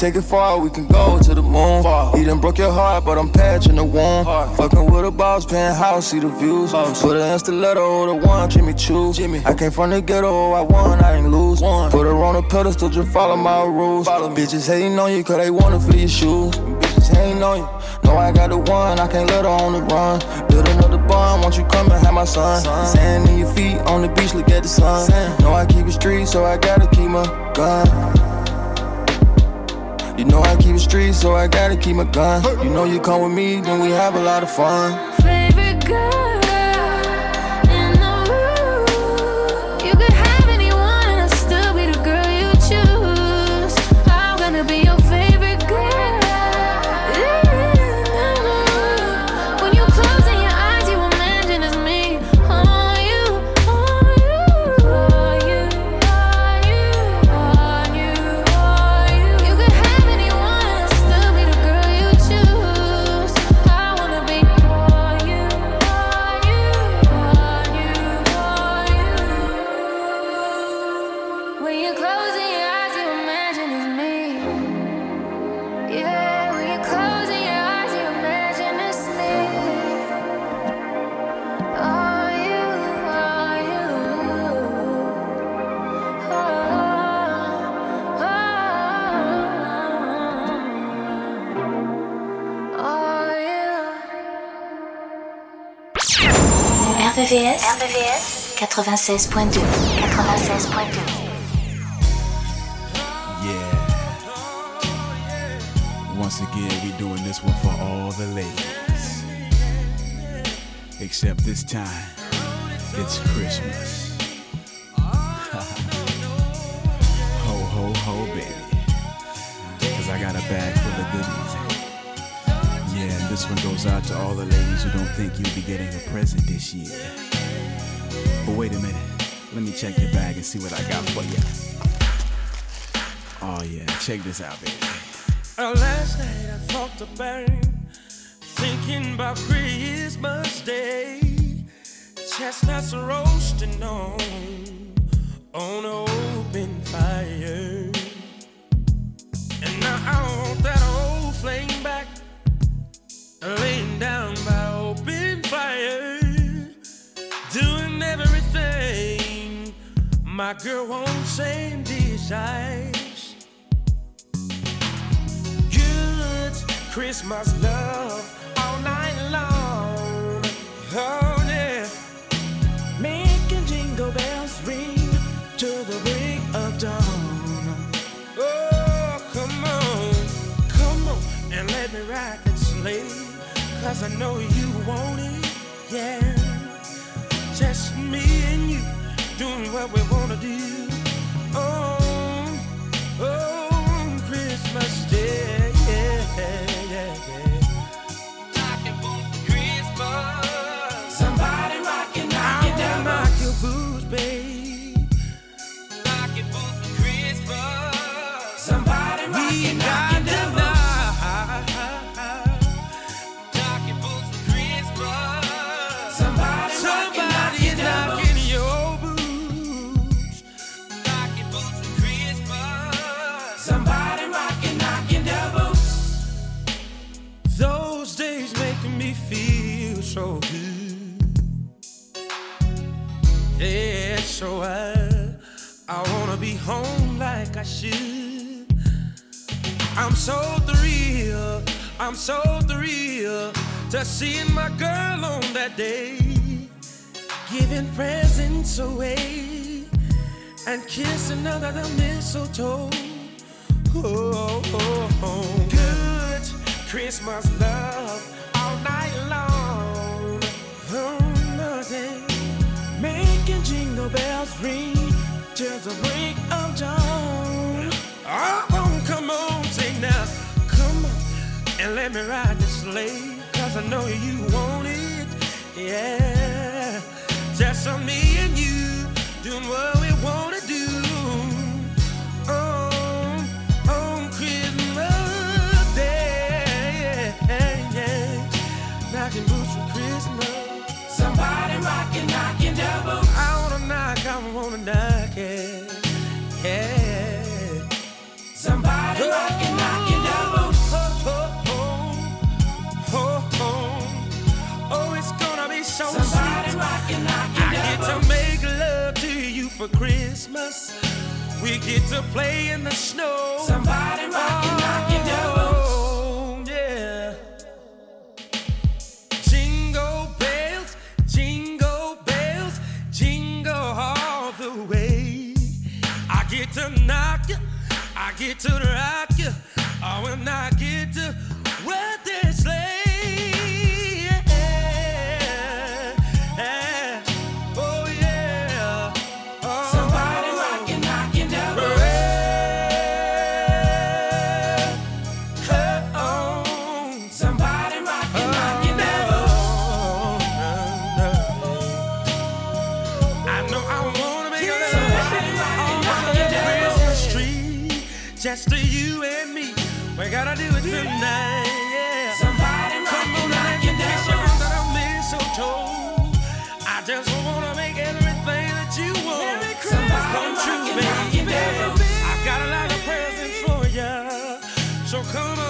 take it far, we can go to the moon. He done broke your heart, but I'm patching the wound. Fucking with a boss, penthouse, see the views. Put an stiletto, the one, Jimmy Choo. Jimmy. I came from the ghetto, I won, I ain't lose. Put her on a pedestal, just follow my rules. Bitches hating on you, cause they wanna feel your shoes. Bitches hating on you. Know I got the one, I can't let her on the run. Build another bond, won't you come and have my son? Sand in your feet on the beach, look at the sun. Know I keep it street, so I gotta keep my gun. You know I keep it street, so I gotta keep my gun. You know you come with me, then we have a lot of fun. 96.2. 96.2. Yeah. Once again, we doing this one for all the ladies. Except this time, it's Christmas. ho, ho, ho, baby. Cause I got a bag full of goodies. Yeah, and this one goes out to all the ladies who don't think you'll be getting a present this year. But wait a minute. Let me check your bag and see what I got for you. Oh yeah, check this out, baby. Uh, last night I thought burn, thinking about Christmas Day. Chestnuts roasting on on an open fire, and now I want that old flame back, laying down by open fire, my girl wants and desires. Good Christmas love all night long. Oh yeah, making jingle bells ring to the break of dawn. Oh come on, come on and let me rock and sleigh, 'cause I know you want it. Yeah, just me and you doing what we wanna do. So I, I wanna be home like I should. I'm so thrilled, I'm so thrilled to seeing my girl on that day, giving presents away and kissing under the mistletoe. Oh, oh, oh. Good Christmas love all night long. Oh, nothing. Jingle bells ring till the break of dawn. Oh, come on, sing now. Come on and let me ride this sleigh. Cause I know you want it. Yeah. Just me and you doing what we wanna for Christmas. We get to play in the snow. Somebody rockin', knocking double. Oh, yeah. Jingle bells, jingle bells, jingle all the way. I get to knock you, I get to rock you, oh, and I just to you and me. We gotta do it tonight, yeah. Somebody come on and kiss you under the mistletoe. I just wanna make everything that you want come true, baby. I got a lot of presents for ya, so come on,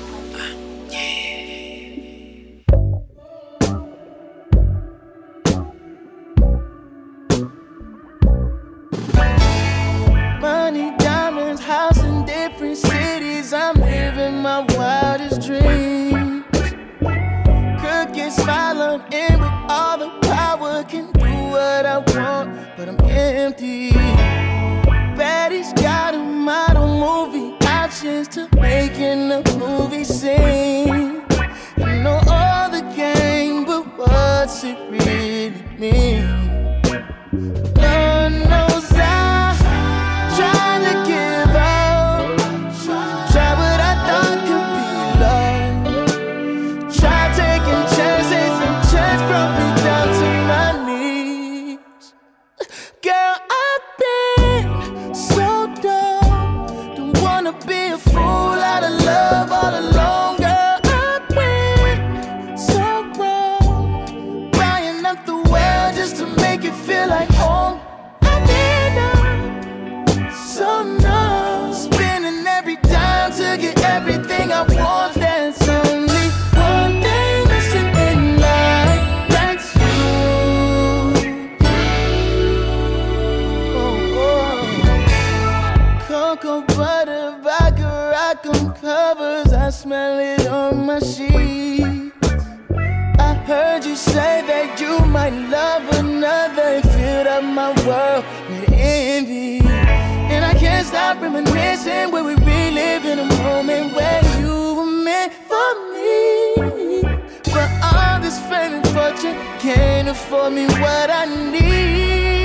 smell it on my sheets. I heard you say that you might love another. It filled up my world with envy. And I can't stop reminiscing where we relive in a moment where you were meant for me. But all this fame and fortune can't afford me what I need.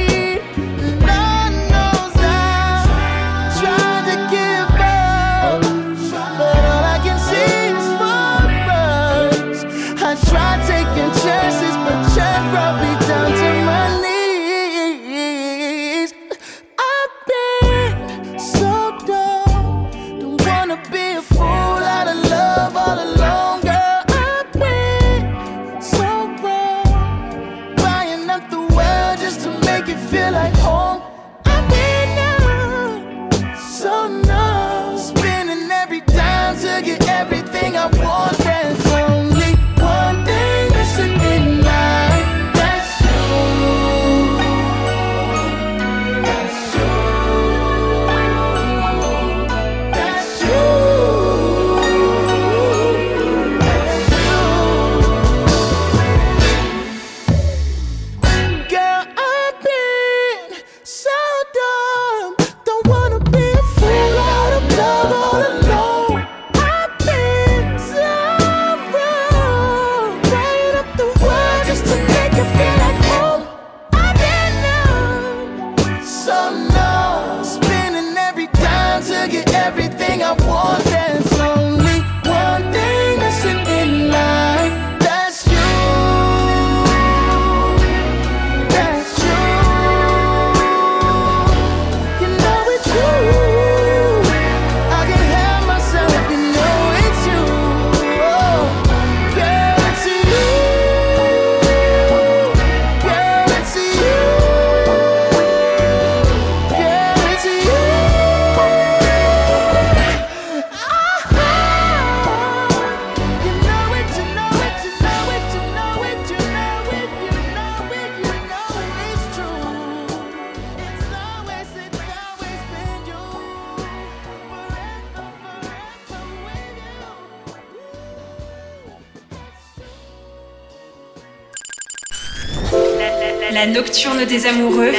Chances, but chance brought me des amoureux.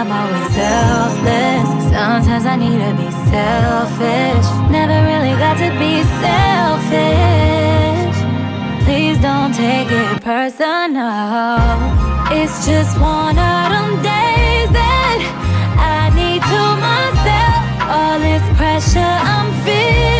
I'm always selfless. Sometimes I need to be selfish. Never really got to be selfish. Please don't take it personal. It's just one of them days that I need to myself. All this pressure I'm feeling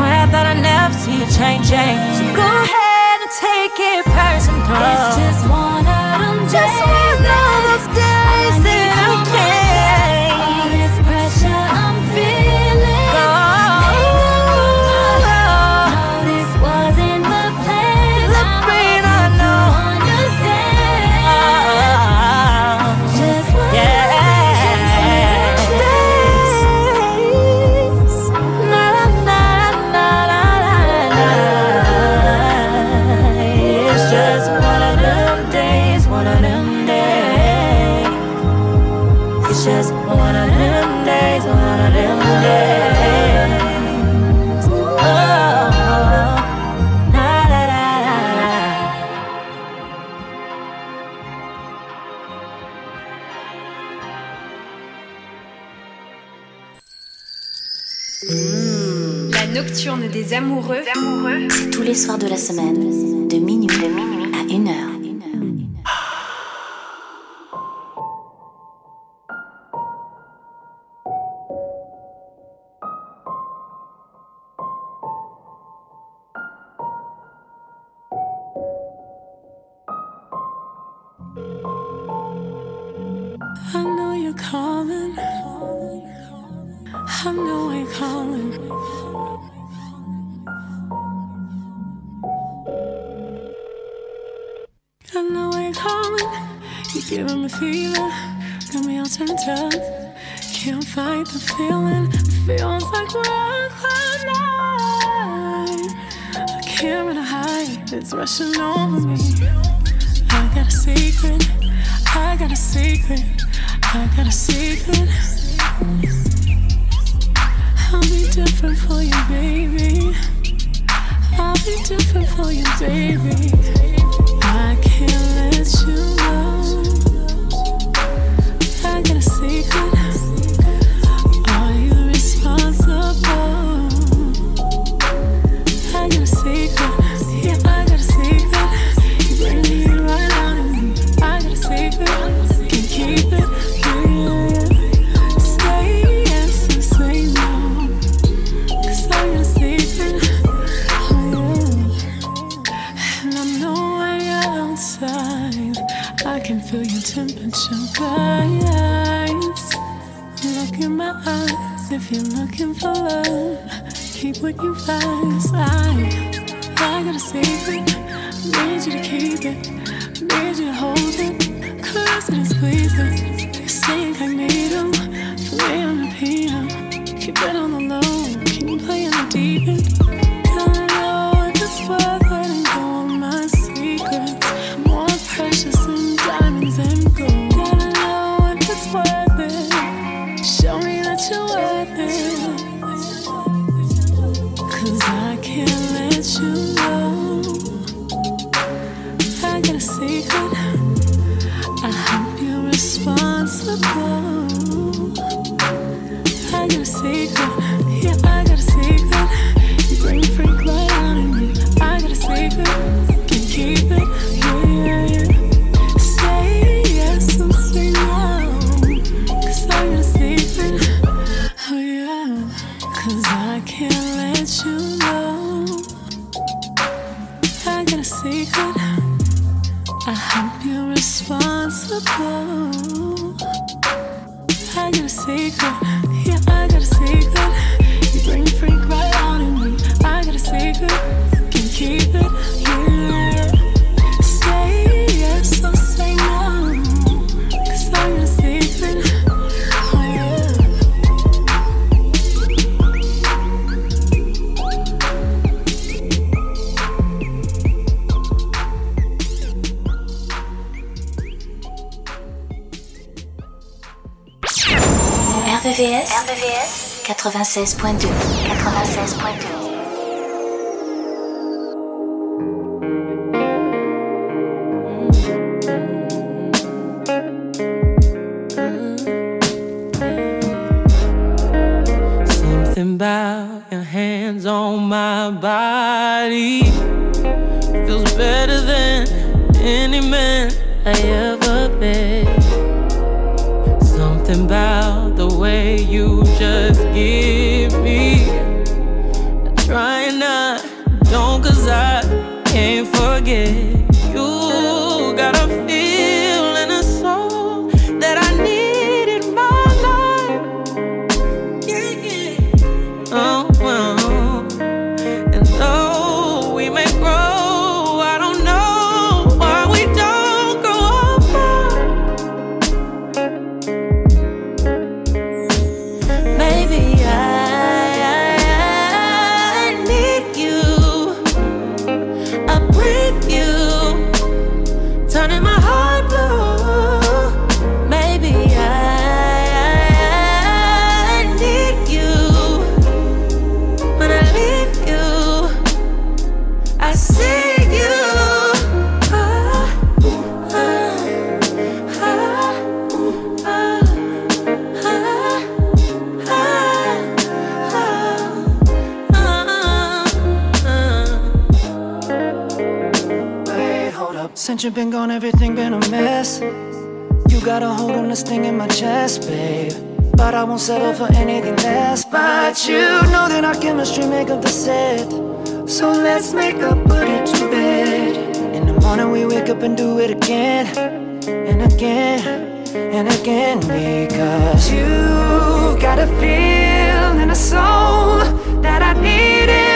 I swear I I'd never see you changing. So go ahead and take it personal. It's just one of them Just one of those days amoureux. C'est tous les soirs de la semaine, de minuit the feeling. Feels like all night. I can't hide. It's rushing over me. I got a secret. I got a secret. I got a secret. I'll be different for you, baby. I'll be different for you, baby. I can't let you know. I got a secret. Rise. Look in my eyes if you're looking for love. Keep what you find. I, I gotta a secret. Need you to keep it. Need you to hold it. Cause it is squeezing. You stay incognito. Play on the piano. Keep it on the low. Can you play the deep end? 96.2. and again because you got a feeling and a soul that I needed.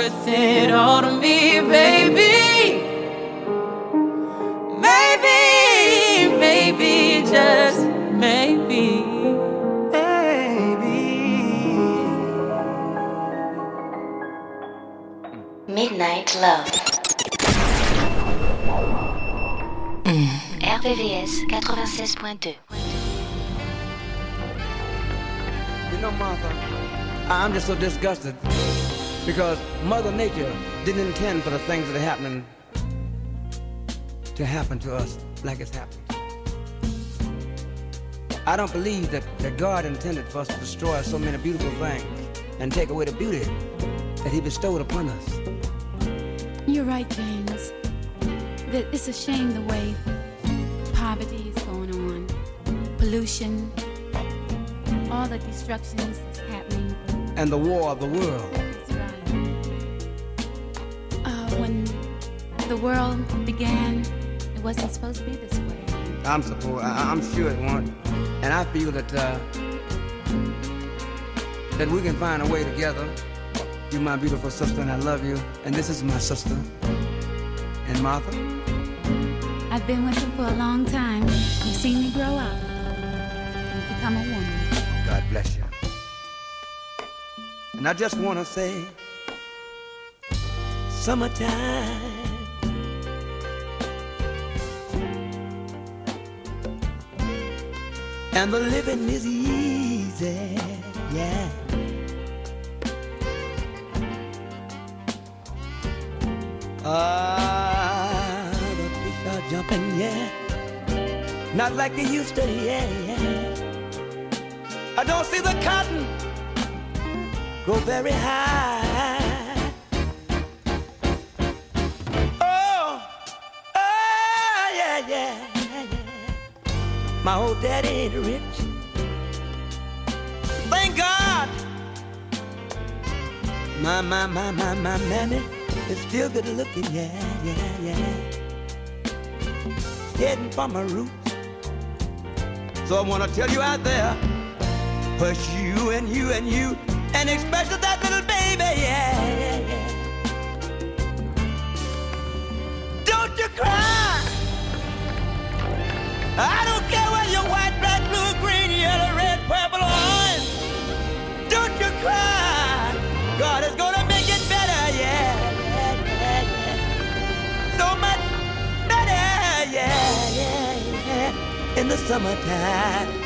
worth it all to me, baby. Maybe, maybe, just maybe. Midnight Love. Mm. RVVS 96.2. You know, Martha, I'm just so disgusted. Because Mother Nature didn't intend for the things that are happening to happen to us like it's happening. I don't believe that, that God intended for us to destroy so many beautiful things and take away the beauty that He bestowed upon us. You're right, James. That it's a shame the way poverty is going on, pollution, all the destructions that's happening, and the war of the world. The world began, it wasn't supposed to be this way. I'm support. I, I'm sure it won't. And I feel that uh, that we can find a way together. You're my beautiful sister, and I love you. And this is my sister. And Martha. I've been with you for a long time. You've seen me grow up and become a woman. God bless you. And I just want to say, summertime. And the living is easy, yeah. Ah, the fish are jumping, yeah. Not like they used to, yeah, yeah. I don't see the cotton grow very high. My old daddy ain't rich. Thank God. My, my, my, my, my mammy is still good looking, yeah, yeah, yeah. Heading for my roots. So I wanna tell you out there, push you and you and you, and especially that little baby, yeah, yeah, yeah. Don't you cry. I don't care whether you're white, black, blue, green, yellow, red, purple, or orange. Don't you cry. God is gonna make it better, yeah, yeah, yeah, yeah. So much better, yeah, yeah, yeah. In the summertime.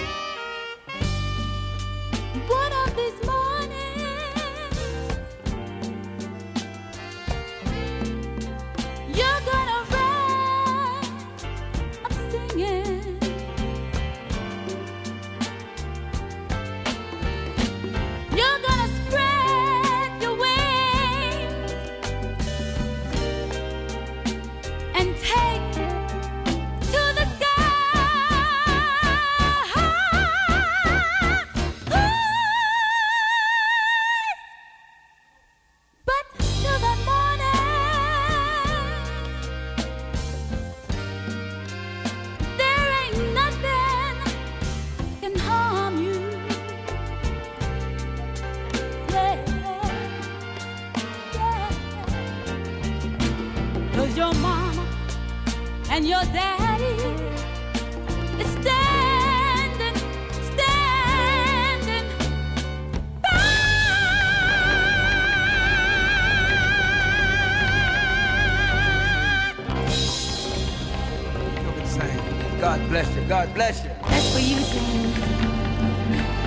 Bless you. God bless you. That's for you, James.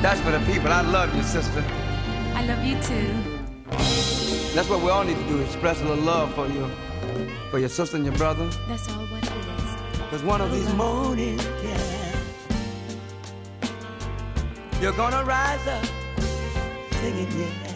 That's for the people. I love you, sister. I love you too. That's what we all need to do, express a little love for you, for your sister and your brother. That's all what it is. Cause one of these oh, mornings, yeah, you're gonna rise up singing, yeah.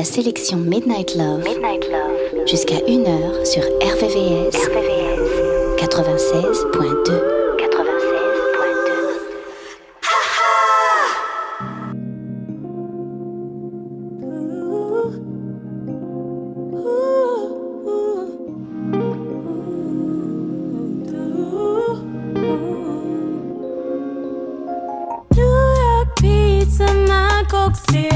la sélection Midnight Love, Midnight Love. jusqu'à 1h sur RVVS, RVVS. 96.2. Coke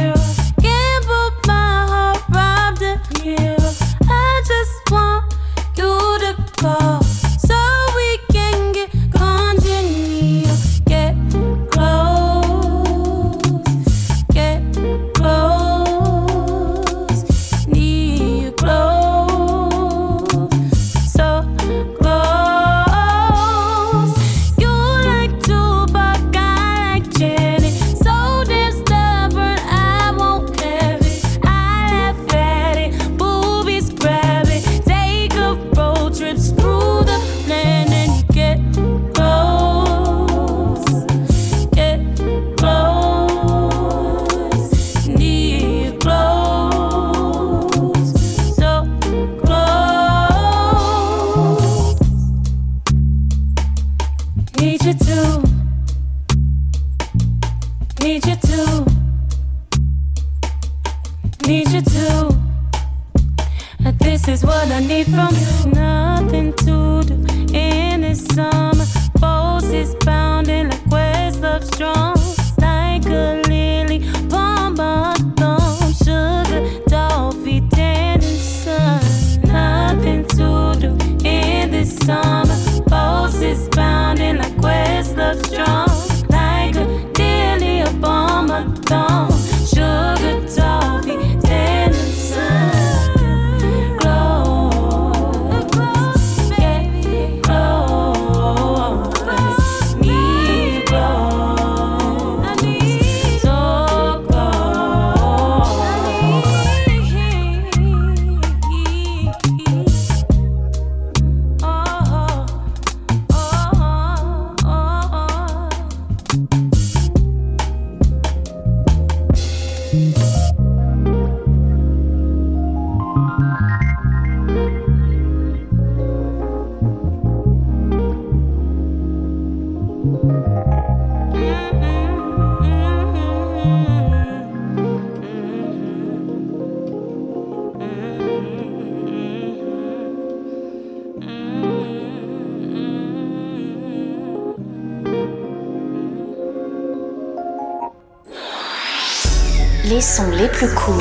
les plus courts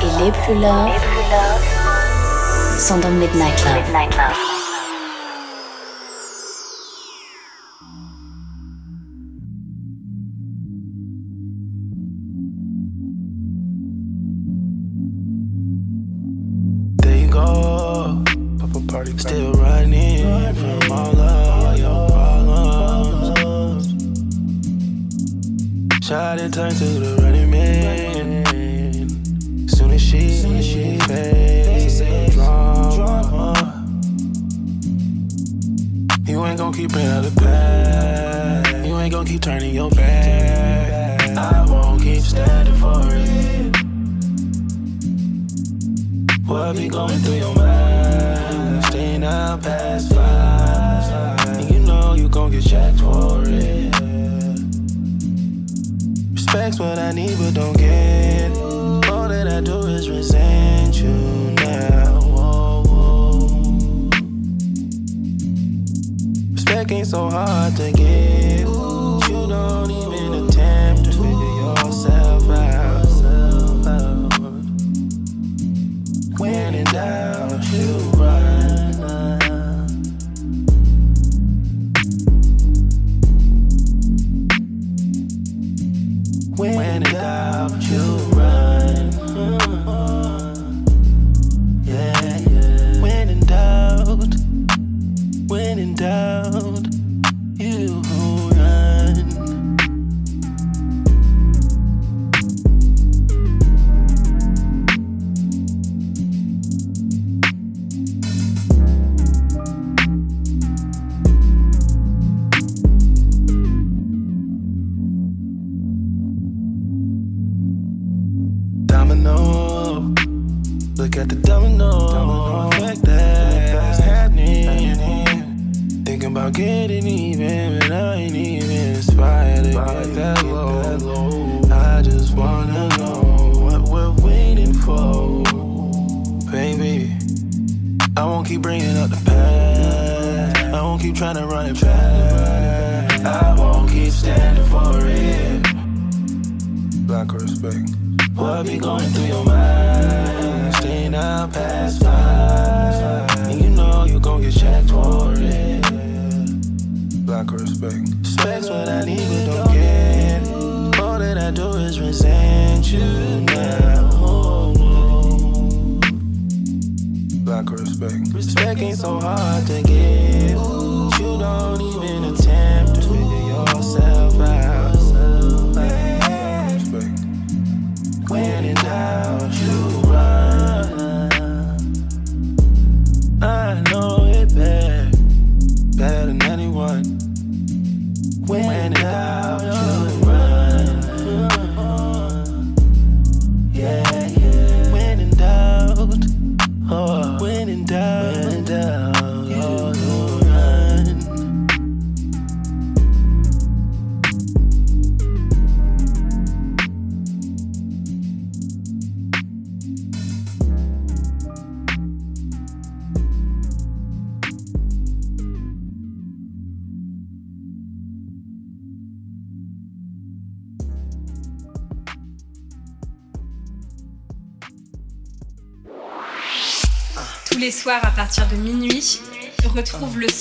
et les plus love sont dans Midnight Love. Midnight to working so hard to get. Ooh, you don't even. When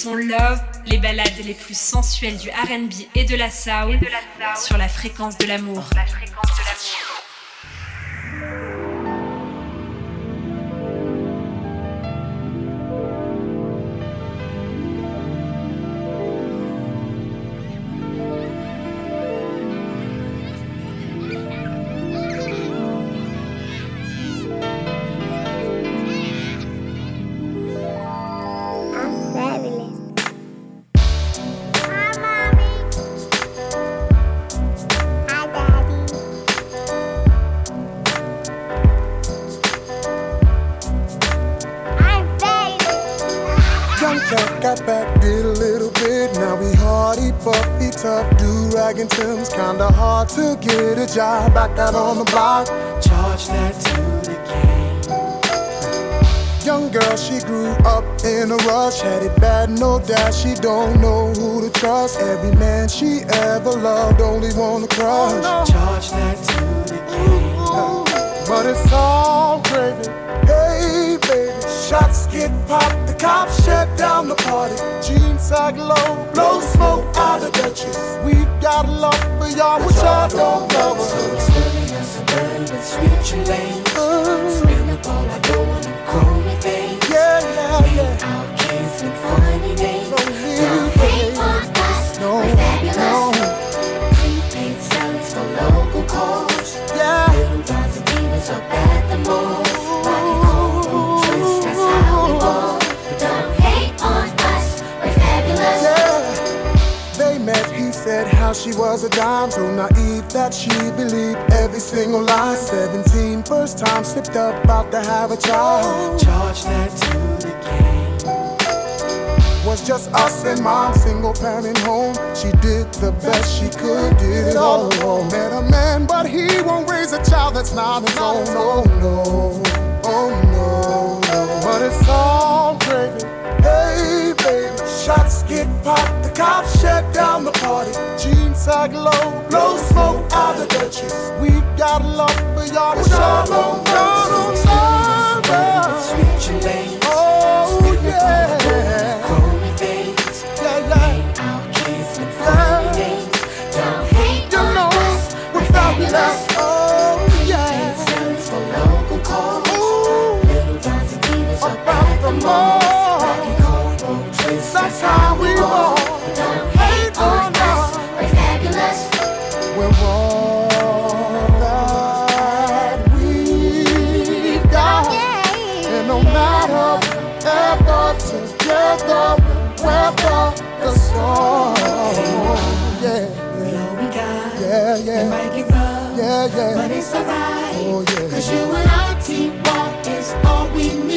son Love, les ballades les plus sensuelles du RB et de la soul sur la fréquence de l'amour. Hard to get a job back out on the block. Charge that to the game. Young girl, she grew up in a rush. Had it bad, no doubt. She don't know who to trust. Every man she ever loved only wanna crush. Charge that to the game. But it's all gravy. Hey, baby. Shots get popped, the cops shut down the party. Jeans sag low, blow smoke out of Dutchess. We got love for y'all, which I don't know. So it's living a suburban switching lanes. Spin up all I how she was a dime, so naive that she believed every single lie. 17, first time slipped up, about to have a child. Charge that to the game. Was just us and mom, single parent home. She did the best she could, did it all alone. Met a man, but he won't raise a child that's not his own. Oh no, oh no, no. But it's all gravy. Cops shut down the party. Jeans sag low, blow smoke out of Dutchess. We got a love for y'all, y'all don't, y'all don't love us. Oh, Oh, yeah. We all we got. Yeah. We might get rough. But it's alright. Oh, yeah. Cause you and I, T-Walk is all we need.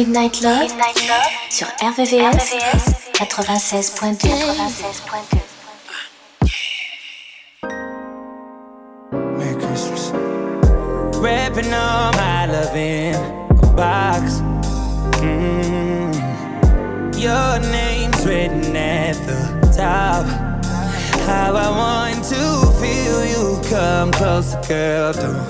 Midnight Love, Midnight Love sur RVVS, RVVS 96.2. 96.2. All my love in a box. Mm. Your name's written at the top. How I want to feel you come closer, girl. Don't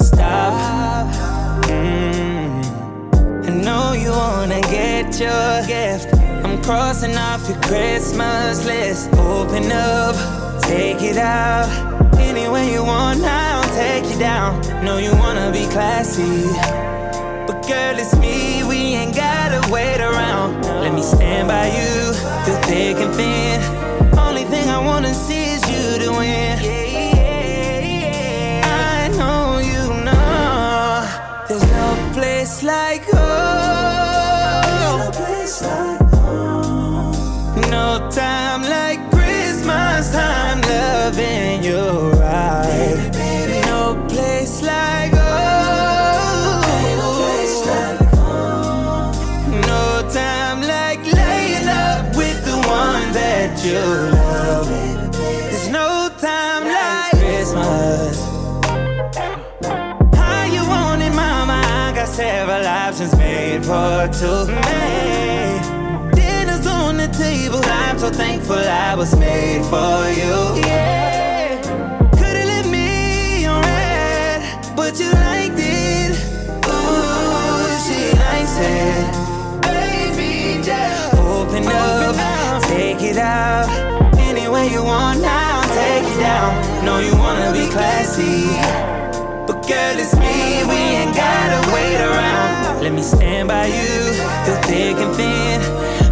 you wanna get your gift. I'm crossing off your Christmas list. Open up, take it out. Any way you want, I'll take you down. Know you wanna be classy. But girl, it's me, we ain't gotta wait around. Let me stand by you through thick and thin. Made for two. Made. Dinner's on the table. I'm so thankful I was made for you. Yeah. Could've let me on red, but you liked it. Ooh, she likes it. Baby, just open up, take it out. Any way you want now, take it down. Know you wanna be classy. But girl, it's me, we ain't gotta wait around. Let me stand by you through thick and thin.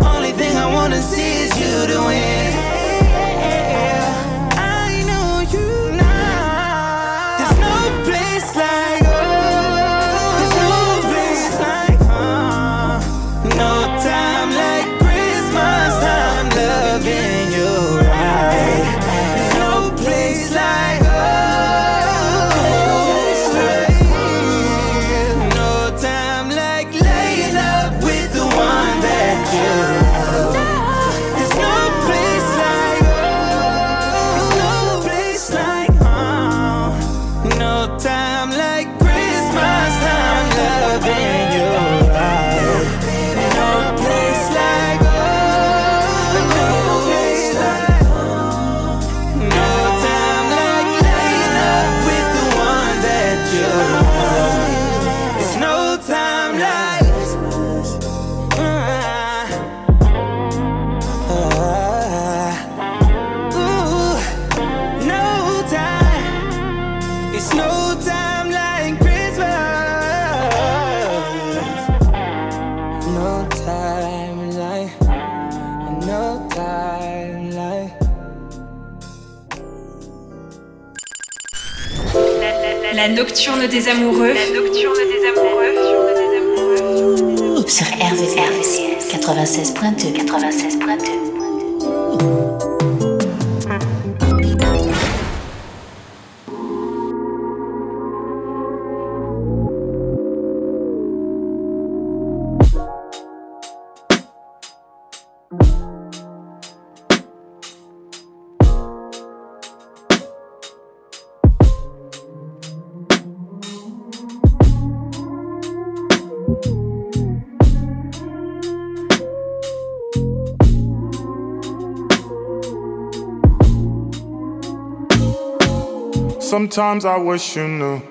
Sometimes I wish you knew,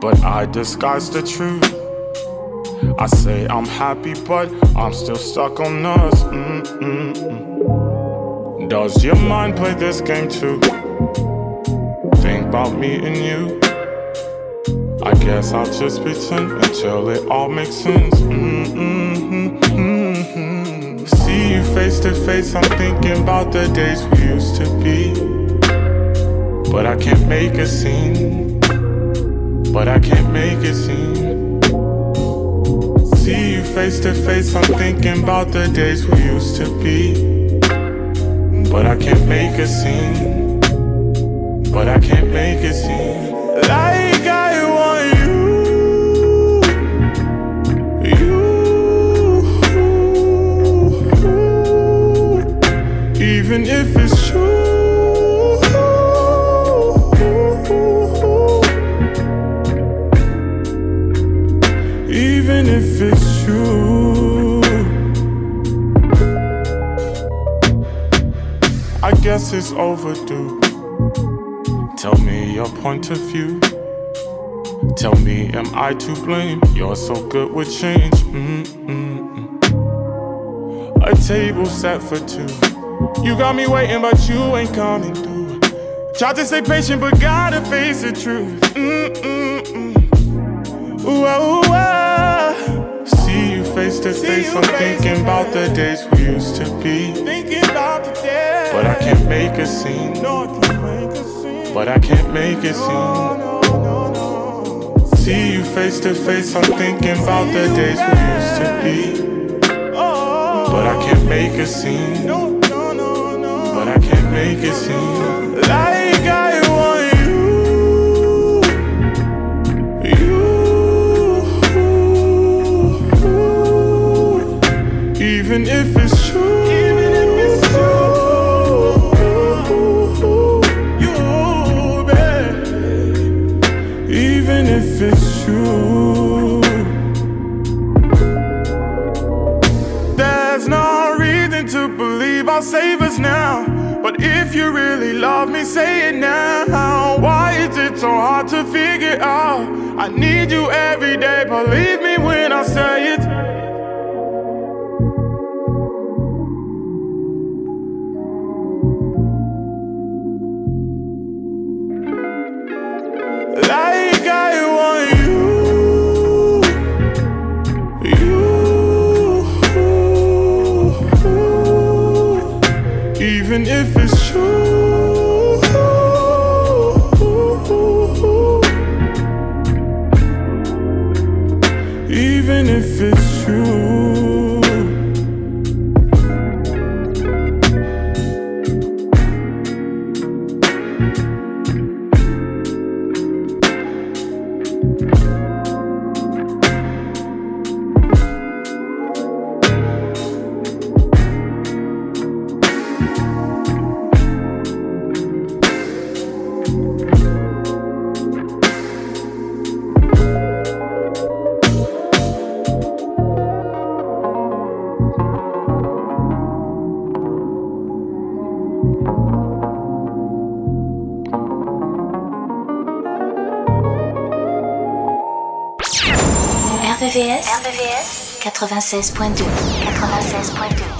but I disguise the truth. I say I'm happy, but I'm still stuck on us. Mm-mm-mm. Does your mind play this game too? Think about me and you. I guess I'll just pretend until it all makes sense. See you face to face, I'm thinking about the days we used to be. But I can't make a scene. But I can't make a scene. See you face to face, I'm thinking about the days we used to be. But I can't make a scene. But I can't make a scene. Like I want you. You. Even if it's true. This is overdue? Tell me your point of view. Tell me, am I to blame? You're so good with change. Mm-mm-mm. A table set for two. You got me waiting, but you ain't coming through. Tried to stay patient, but gotta face the truth. Mm-mm-mm. Ooh, ah, ooh, ah. See you face to face. I'm thinking about the days we used to be. But I can't make a scene. But I can't make a scene. See you face to face. I'm thinking about the days we used to be. But I can't make a scene. But I can't make a scene. RVVS, RVVS 96.2 96.2